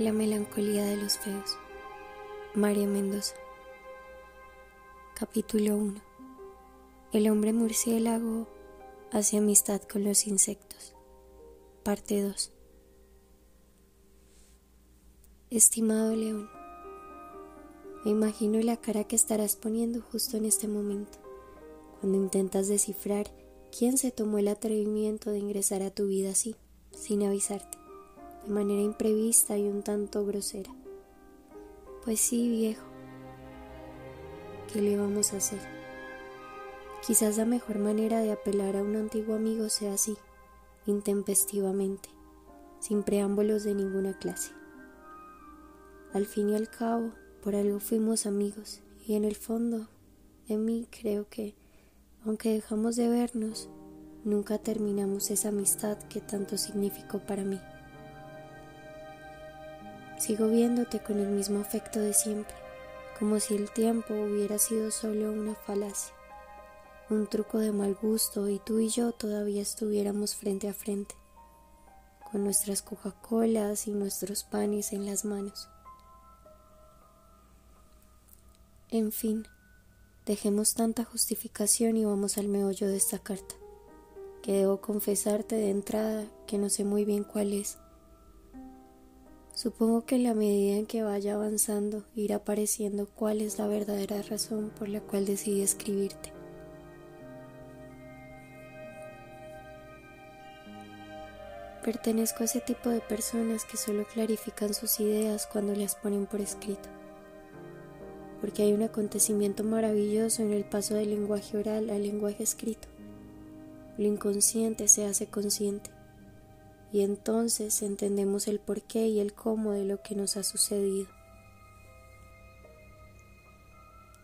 La melancolía de los feos. María Mendoza. Capítulo 1. El hombre murciélago hace amistad con los insectos. Parte 2. Estimado León, me imagino la cara que estarás poniendo justo en este momento, cuando intentas descifrar quién se tomó el atrevimiento de ingresar a tu vida así, sin avisarte de manera imprevista y un tanto grosera. Pues sí, viejo, ¿qué le vamos a hacer? Quizás la mejor manera de apelar a un antiguo amigo sea así, intempestivamente, sin preámbulos de ninguna clase. Al fin y al cabo, por algo fuimos amigos, y en el fondo, en mí creo que, aunque dejamos de vernos, nunca terminamos esa amistad que tanto significó para mí. Sigo viéndote con el mismo afecto de siempre, como si el tiempo hubiera sido solo una falacia, un truco de mal gusto y tú y yo todavía estuviéramos frente a frente, con nuestras Coca-Colas y nuestros panes en las manos. En fin, dejemos tanta justificación y vamos al meollo de esta carta, que debo confesarte de entrada que no sé muy bien cuál es Supongo que en la medida en que vaya avanzando irá apareciendo cuál es la verdadera razón por la cual decidí escribirte. Pertenezco a ese tipo de personas que solo clarifican sus ideas cuando las ponen por escrito, porque hay un acontecimiento maravilloso en el paso del lenguaje oral al lenguaje escrito. Lo inconsciente se hace consciente y entonces entendemos el porqué y el cómo de lo que nos ha sucedido.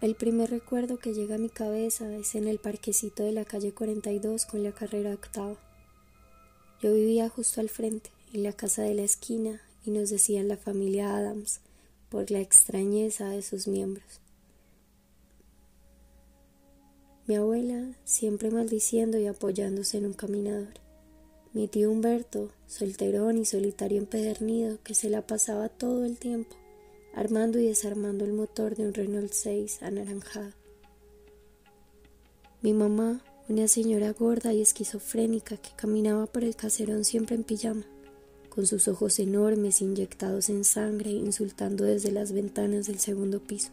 El primer recuerdo que llega a mi cabeza es en el parquecito de la calle 42 con la carrera octava. Yo vivía justo al frente, en la casa de la esquina, y nos decían la familia Adams por la extrañeza de sus miembros. Mi abuela siempre maldiciendo y apoyándose en un caminador. Mi tío Humberto, solterón y solitario empedernido, que se la pasaba todo el tiempo armando y desarmando el motor de un Renault 6 anaranjado. Mi mamá, una señora gorda y esquizofrénica que caminaba por el caserón siempre en pijama, con sus ojos enormes inyectados en sangre, insultando desde las ventanas del segundo piso.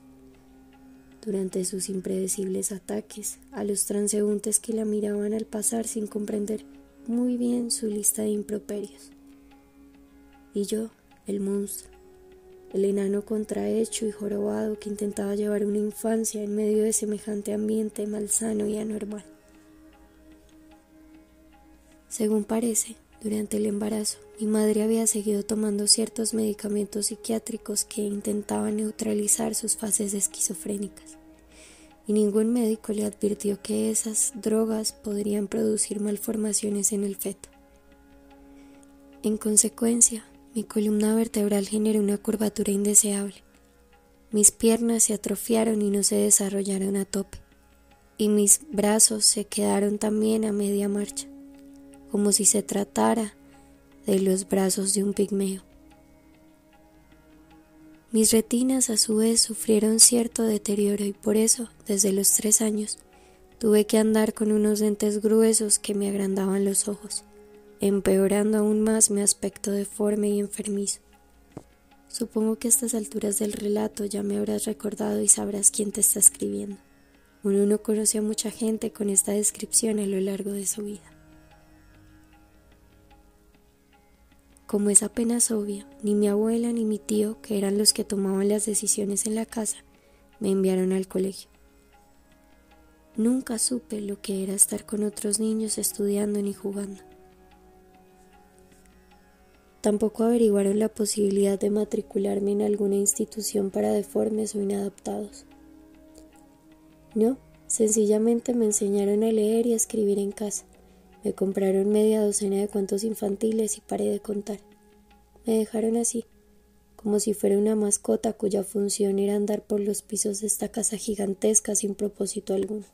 Durante sus impredecibles ataques a los transeúntes que la miraban al pasar sin comprender muy bien su lista de improperios. Y yo, el monstruo, el enano contrahecho y jorobado que intentaba llevar una infancia en medio de semejante ambiente malsano y anormal. Según parece, durante el embarazo, mi madre había seguido tomando ciertos medicamentos psiquiátricos que intentaban neutralizar sus fases esquizofrénicas y ningún médico le advirtió que esas drogas podrían producir malformaciones en el feto. En consecuencia, mi columna vertebral generó una curvatura indeseable. Mis piernas se atrofiaron y no se desarrollaron a tope, y mis brazos se quedaron también a media marcha, como si se tratara de los brazos de un pigmeo. Mis retinas a su vez sufrieron cierto deterioro y por eso, desde los tres años, tuve que andar con unos dentes gruesos que me agrandaban los ojos, empeorando aún más mi aspecto deforme y enfermizo. Supongo que a estas alturas del relato ya me habrás recordado y sabrás quién te está escribiendo. Uno no conoce a mucha gente con esta descripción a lo largo de su vida. Como es apenas obvio, ni mi abuela ni mi tío, que eran los que tomaban las decisiones en la casa, me enviaron al colegio. Nunca supe lo que era estar con otros niños estudiando ni jugando. Tampoco averiguaron la posibilidad de matricularme en alguna institución para deformes o inadaptados. No, sencillamente me enseñaron a leer y a escribir en casa. Me compraron media docena de cuentos infantiles y paré de contar. Me dejaron así, como si fuera una mascota cuya función era andar por los pisos de esta casa gigantesca sin propósito alguno.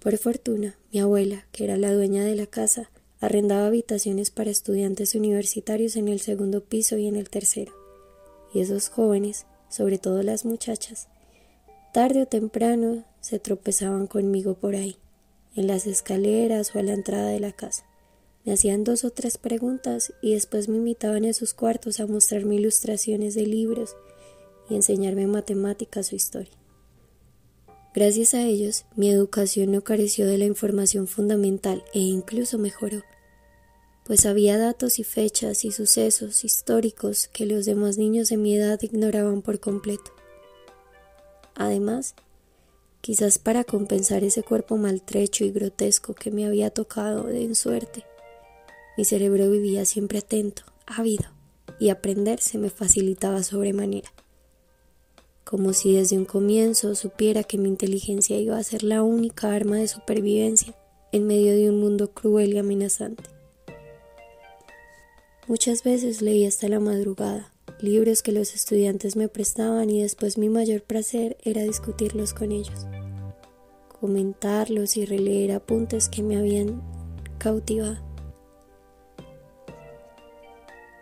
Por fortuna, mi abuela, que era la dueña de la casa, arrendaba habitaciones para estudiantes universitarios en el segundo piso y en el tercero. Y esos jóvenes, sobre todo las muchachas, tarde o temprano se tropezaban conmigo por ahí, en las escaleras o a la entrada de la casa. Me hacían dos o tres preguntas y después me invitaban a sus cuartos a mostrarme ilustraciones de libros y enseñarme matemáticas o historia. Gracias a ellos, mi educación no careció de la información fundamental e incluso mejoró, pues había datos y fechas y sucesos históricos que los demás niños de mi edad ignoraban por completo. Además, quizás para compensar ese cuerpo maltrecho y grotesco que me había tocado de suerte, mi cerebro vivía siempre atento, ávido, y aprender se me facilitaba sobremanera como si desde un comienzo supiera que mi inteligencia iba a ser la única arma de supervivencia en medio de un mundo cruel y amenazante. Muchas veces leí hasta la madrugada libros que los estudiantes me prestaban y después mi mayor placer era discutirlos con ellos, comentarlos y releer apuntes que me habían cautivado.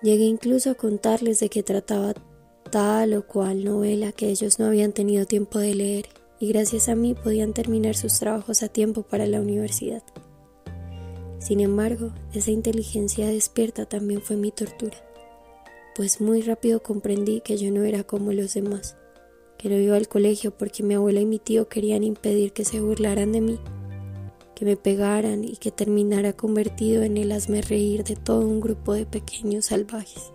Llegué incluso a contarles de qué trataba tal o cual novela que ellos no habían tenido tiempo de leer y gracias a mí podían terminar sus trabajos a tiempo para la universidad. Sin embargo, esa inteligencia despierta también fue mi tortura, pues muy rápido comprendí que yo no era como los demás, que no iba al colegio porque mi abuela y mi tío querían impedir que se burlaran de mí, que me pegaran y que terminara convertido en el hazme reír de todo un grupo de pequeños salvajes.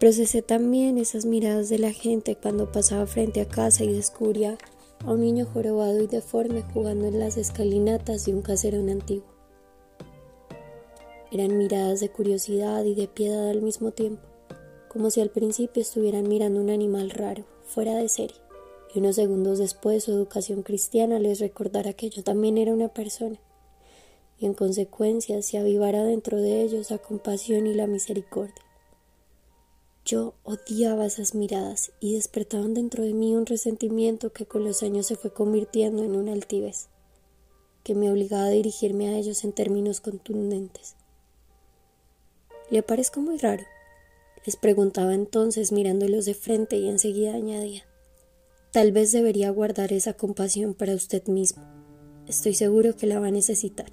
Procesé también esas miradas de la gente cuando pasaba frente a casa y descubría a un niño jorobado y deforme jugando en las escalinatas de un caserón antiguo. Eran miradas de curiosidad y de piedad al mismo tiempo, como si al principio estuvieran mirando un animal raro, fuera de serie, y unos segundos después su educación cristiana les recordara que yo también era una persona, y en consecuencia se avivara dentro de ellos la compasión y la misericordia. Yo odiaba esas miradas y despertaban dentro de mí un resentimiento que con los años se fue convirtiendo en una altivez, que me obligaba a dirigirme a ellos en términos contundentes. ¿Le parezco muy raro? Les preguntaba entonces mirándolos de frente y enseguida añadía. Tal vez debería guardar esa compasión para usted mismo. Estoy seguro que la va a necesitar.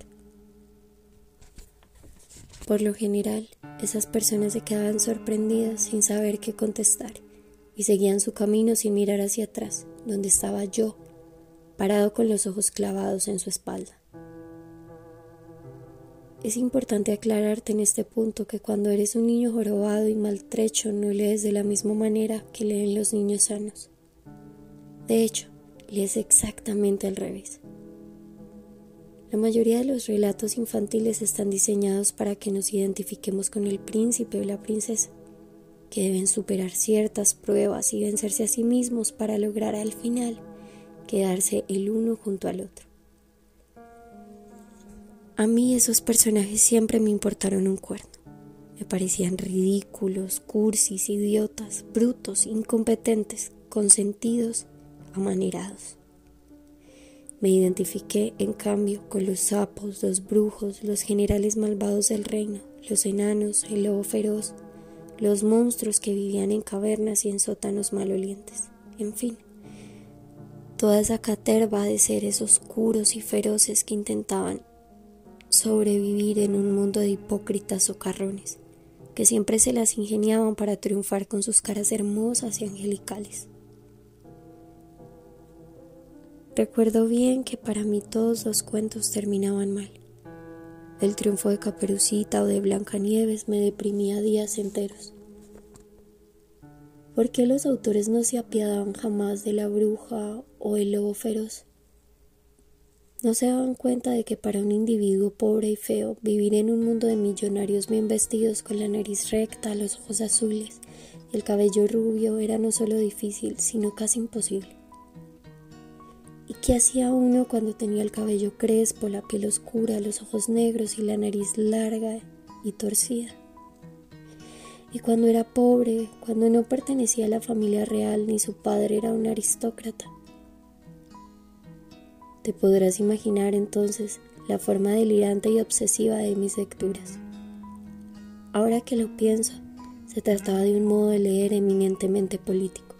Por lo general, esas personas se quedaban sorprendidas sin saber qué contestar y seguían su camino sin mirar hacia atrás, donde estaba yo, parado con los ojos clavados en su espalda. Es importante aclararte en este punto que cuando eres un niño jorobado y maltrecho no lees de la misma manera que leen los niños sanos. De hecho, lees exactamente al revés. La mayoría de los relatos infantiles están diseñados para que nos identifiquemos con el príncipe o la princesa, que deben superar ciertas pruebas y vencerse a sí mismos para lograr al final quedarse el uno junto al otro. A mí esos personajes siempre me importaron un cuerno. Me parecían ridículos, cursis, idiotas, brutos, incompetentes, consentidos, amanerados. Me identifiqué, en cambio, con los sapos, los brujos, los generales malvados del reino, los enanos, el lobo feroz, los monstruos que vivían en cavernas y en sótanos malolientes, en fin, toda esa caterva de seres oscuros y feroces que intentaban sobrevivir en un mundo de hipócritas socarrones, que siempre se las ingeniaban para triunfar con sus caras hermosas y angelicales. Recuerdo bien que para mí todos los cuentos terminaban mal. El triunfo de Caperucita o de Blancanieves me deprimía días enteros. ¿Por qué los autores no se apiadaban jamás de la bruja o el lobo feroz? No se daban cuenta de que para un individuo pobre y feo vivir en un mundo de millonarios bien vestidos con la nariz recta, los ojos azules y el cabello rubio era no solo difícil, sino casi imposible. ¿Y qué hacía uno cuando tenía el cabello crespo, la piel oscura, los ojos negros y la nariz larga y torcida? Y cuando era pobre, cuando no pertenecía a la familia real ni su padre era un aristócrata. Te podrás imaginar entonces la forma delirante y obsesiva de mis lecturas. Ahora que lo pienso, se trataba de un modo de leer eminentemente político.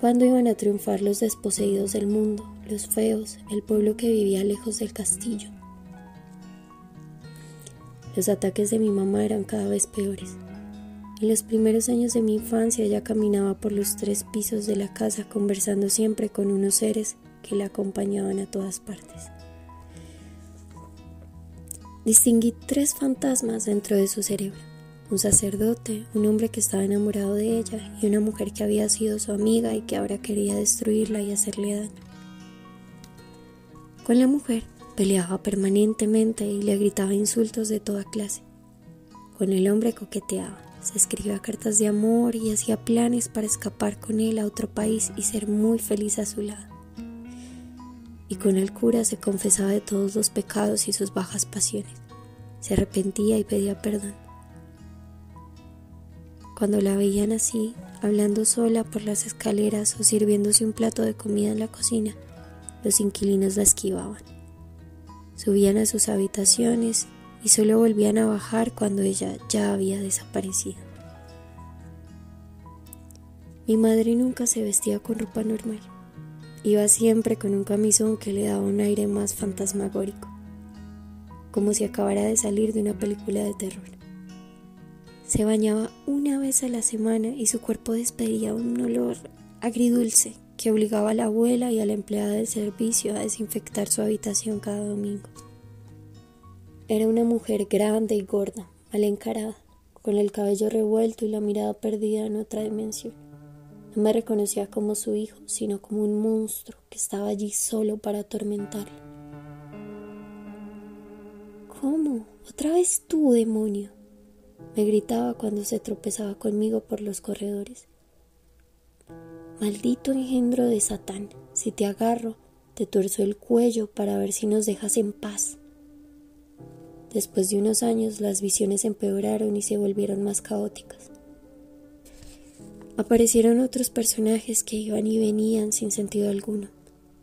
¿Cuándo iban a triunfar los desposeídos del mundo, los feos, el pueblo que vivía lejos del castillo? Los ataques de mi mamá eran cada vez peores. En los primeros años de mi infancia ella caminaba por los tres pisos de la casa conversando siempre con unos seres que la acompañaban a todas partes. Distinguí tres fantasmas dentro de su cerebro. Un sacerdote, un hombre que estaba enamorado de ella y una mujer que había sido su amiga y que ahora quería destruirla y hacerle daño. Con la mujer peleaba permanentemente y le gritaba insultos de toda clase. Con el hombre coqueteaba se escribía cartas de amor y hacía planes para escapar con él a otro país y ser muy feliz a su lado. Y con el cura se confesaba de todos los pecados y sus bajas pasiones. Se arrepentía y pedía perdón. Cuando la veían así, hablando sola por las escaleras o sirviéndose un plato de comida en la cocina, los inquilinos la esquivaban. Subían a sus habitaciones y solo volvían a bajar cuando ella ya había desaparecido. Mi madre nunca se vestía con ropa normal. Iba siempre con un camisón que le daba un aire más fantasmagórico, como si acabara de salir de una película de terror. Se bañaba una vez a la semana y su cuerpo despedía un olor agridulce que obligaba a la abuela y a la empleada de servicio a desinfectar su habitación cada domingo. Era una mujer grande y gorda, mal encarada, con el cabello revuelto y la mirada perdida en otra dimensión. No me reconocía como su hijo, sino como un monstruo que estaba allí solo para atormentarle. ¿Cómo? ¿Otra vez tú, demonio? me gritaba cuando se tropezaba conmigo por los corredores. Maldito engendro de Satán, si te agarro, te tuerzo el cuello para ver si nos dejas en paz. Después de unos años las visiones empeoraron y se volvieron más caóticas. Aparecieron otros personajes que iban y venían sin sentido alguno,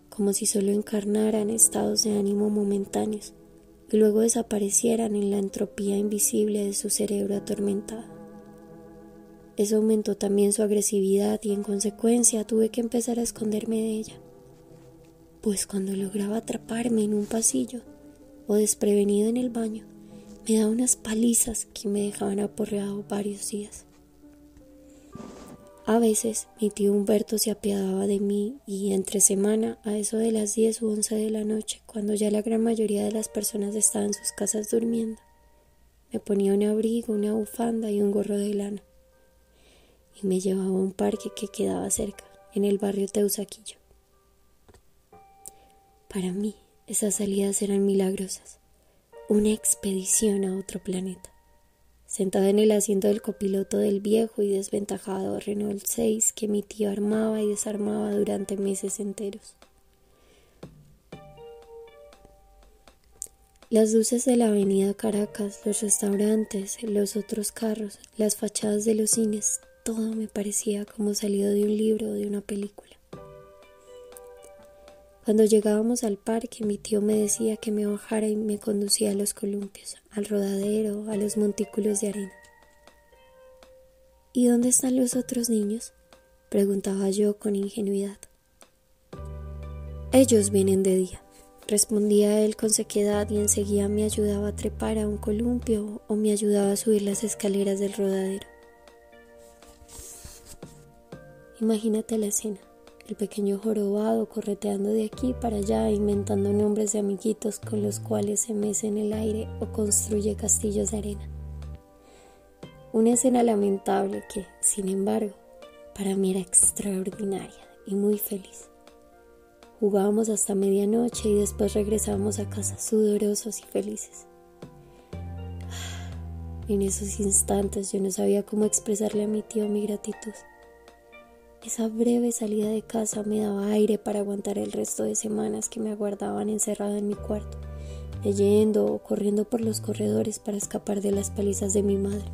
como si solo encarnaran estados de ánimo momentáneos y luego desaparecieran en la entropía invisible de su cerebro atormentado. Eso aumentó también su agresividad y en consecuencia tuve que empezar a esconderme de ella, pues cuando lograba atraparme en un pasillo, o desprevenido en el baño, me daba unas palizas que me dejaban aporreado varios días. A veces mi tío Humberto se apiadaba de mí y entre semana, a eso de las 10 u 11 de la noche, cuando ya la gran mayoría de las personas estaban en sus casas durmiendo, me ponía un abrigo, una bufanda y un gorro de lana y me llevaba a un parque que quedaba cerca, en el barrio Teusaquillo. Para mí, esas salidas eran milagrosas, una expedición a otro planeta. Sentada en el asiento del copiloto del viejo y desventajado Renault 6 que mi tío armaba y desarmaba durante meses enteros. Las luces de la avenida Caracas, los restaurantes, los otros carros, las fachadas de los cines, todo me parecía como salido de un libro o de una película. Cuando llegábamos al parque, mi tío me decía que me bajara y me conducía a los columpios, al rodadero, a los montículos de arena. ¿Y dónde están los otros niños? preguntaba yo con ingenuidad. Ellos vienen de día, respondía él con sequedad y enseguida me ayudaba a trepar a un columpio o me ayudaba a subir las escaleras del rodadero. Imagínate la escena el pequeño jorobado correteando de aquí para allá, inventando nombres de amiguitos con los cuales se mece en el aire o construye castillos de arena. Una escena lamentable que, sin embargo, para mí era extraordinaria y muy feliz. Jugábamos hasta medianoche y después regresábamos a casa sudorosos y felices. En esos instantes yo no sabía cómo expresarle a mi tío mi gratitud. Esa breve salida de casa me daba aire para aguantar el resto de semanas que me aguardaban encerrado en mi cuarto, leyendo o corriendo por los corredores para escapar de las palizas de mi madre.